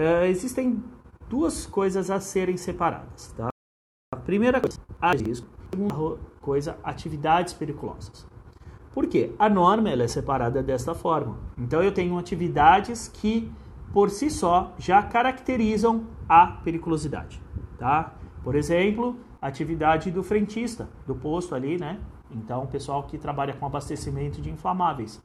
é, existem duas coisas a serem separadas. Tá? A primeira coisa, a risco. A segunda coisa, atividades periculosas. Por quê? A norma ela é separada desta forma. Então eu tenho atividades que por si só já caracterizam a periculosidade, tá? Por exemplo, atividade do frentista, do posto ali, né? Então, o pessoal que trabalha com abastecimento de inflamáveis.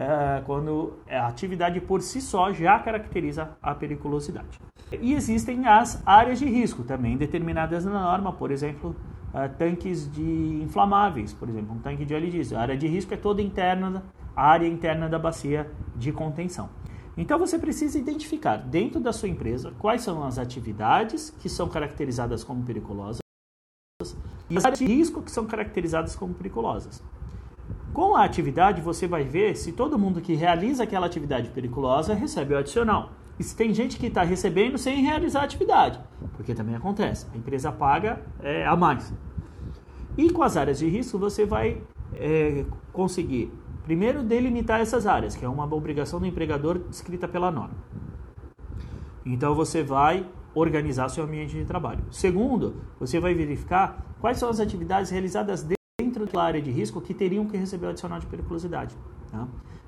É, quando a atividade por si só já caracteriza a periculosidade. E existem as áreas de risco também determinadas na norma, por exemplo, uh, tanques de inflamáveis, por exemplo, um tanque de óleo diesel. A área de risco é toda interna, a área interna da bacia de contenção. Então você precisa identificar dentro da sua empresa quais são as atividades que são caracterizadas como periculosas e as áreas de risco que são caracterizadas como periculosas. Com a atividade, você vai ver se todo mundo que realiza aquela atividade periculosa recebe o adicional. E se tem gente que está recebendo sem realizar a atividade, porque também acontece. A empresa paga é, a mais. E com as áreas de risco, você vai é, conseguir Primeiro, delimitar essas áreas, que é uma obrigação do empregador descrita pela norma. Então você vai organizar seu ambiente de trabalho. Segundo, você vai verificar quais são as atividades realizadas dentro da área de risco que teriam que receber o adicional de periculosidade. Tá?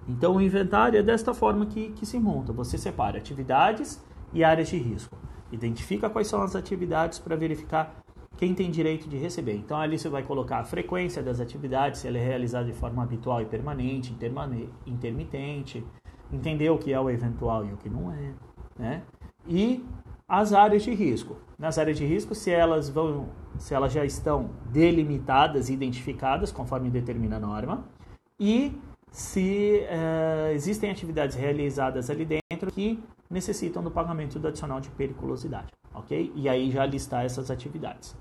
Então o inventário é desta forma que, que se monta. Você separa atividades e áreas de risco. Identifica quais são as atividades para verificar quem tem direito de receber. Então ali você vai colocar a frequência das atividades, se ela é realizada de forma habitual e permanente, intermitente, entender o que é o eventual e o que não é, né? E as áreas de risco. Nas áreas de risco, se elas vão, se elas já estão delimitadas, identificadas conforme determina a norma, e se uh, existem atividades realizadas ali dentro que necessitam do pagamento do adicional de periculosidade, ok? E aí já listar essas atividades.